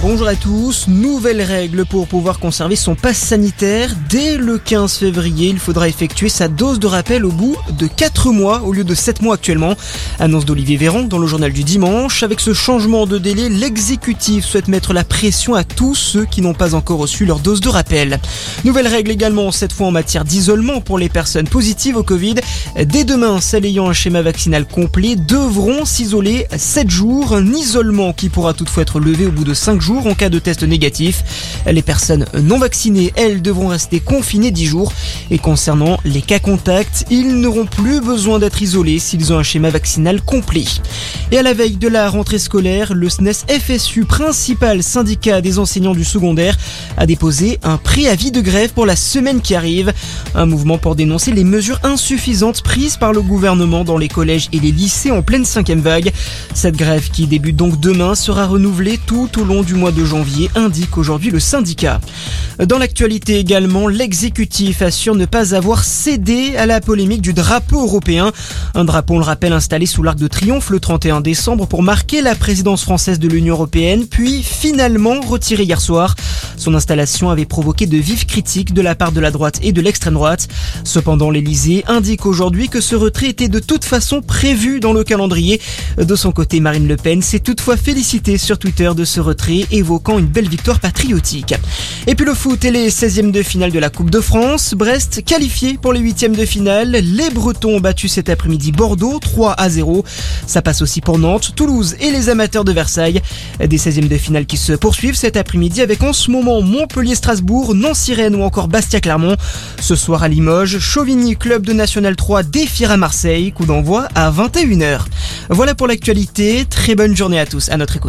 Bonjour à tous, nouvelle règle pour pouvoir conserver son passe sanitaire. Dès le 15 février, il faudra effectuer sa dose de rappel au bout de 4 mois au lieu de 7 mois actuellement. Annonce d'Olivier Véran dans le journal du dimanche. Avec ce changement de délai, l'exécutif souhaite mettre la pression à tous ceux qui n'ont pas encore reçu leur dose de rappel. Nouvelle règle également, cette fois en matière d'isolement pour les personnes positives au Covid. Dès demain, celles ayant un schéma vaccinal complet devront s'isoler 7 jours. Un isolement qui pourra toutefois être levé au bout de 5 jours en cas de test négatif. Les personnes non vaccinées, elles, devront rester confinées 10 jours. Et concernant les cas contacts, ils n'auront plus besoin d'être isolés s'ils ont un schéma vaccinal complet. Et à la veille de la rentrée scolaire, le SNES FSU, principal syndicat des enseignants du secondaire, a déposé un préavis de grève pour la semaine qui arrive. Un mouvement pour dénoncer les mesures insuffisantes prises par le gouvernement dans les collèges et les lycées en pleine cinquième vague. Cette grève qui débute donc demain sera renouvelée tout au long du mois de janvier, indique aujourd'hui le syndicat. Dans l'actualité également, l'exécutif assure ne pas avoir cédé à la polémique du drapeau européen. Un drapeau, on le rappelle, installé sous l'Arc de Triomphe le 31 décembre pour marquer la présidence française de l'Union européenne, puis finalement retiré hier soir. Son installation avait provoqué de vives critiques de la part de la droite et de l'extrême droite. Cependant, l'Elysée indique aujourd'hui que ce retrait était de toute façon prévu dans le calendrier. De son côté, Marine Le Pen s'est toutefois félicitée sur Twitter de ce retrait, évoquant une belle victoire patriotique. Et puis le foot et les 16e de finale de la Coupe de France. Brest qualifié pour les 8e de finale. Les Bretons ont battu cet après-midi Bordeaux 3 à 0. Ça passe aussi pour Nantes, Toulouse et les amateurs de Versailles. Des 16e de finale qui se poursuivent cet après-midi avec en ce moment Montpellier-Strasbourg, Nancy-Rennes ou encore Bastia-Clermont. Ce soir à Limoges, Chauvigny, club de National 3, défiera Marseille. Coup d'envoi à 21h. Voilà pour l'actualité. Très bonne journée à tous. À notre écoute.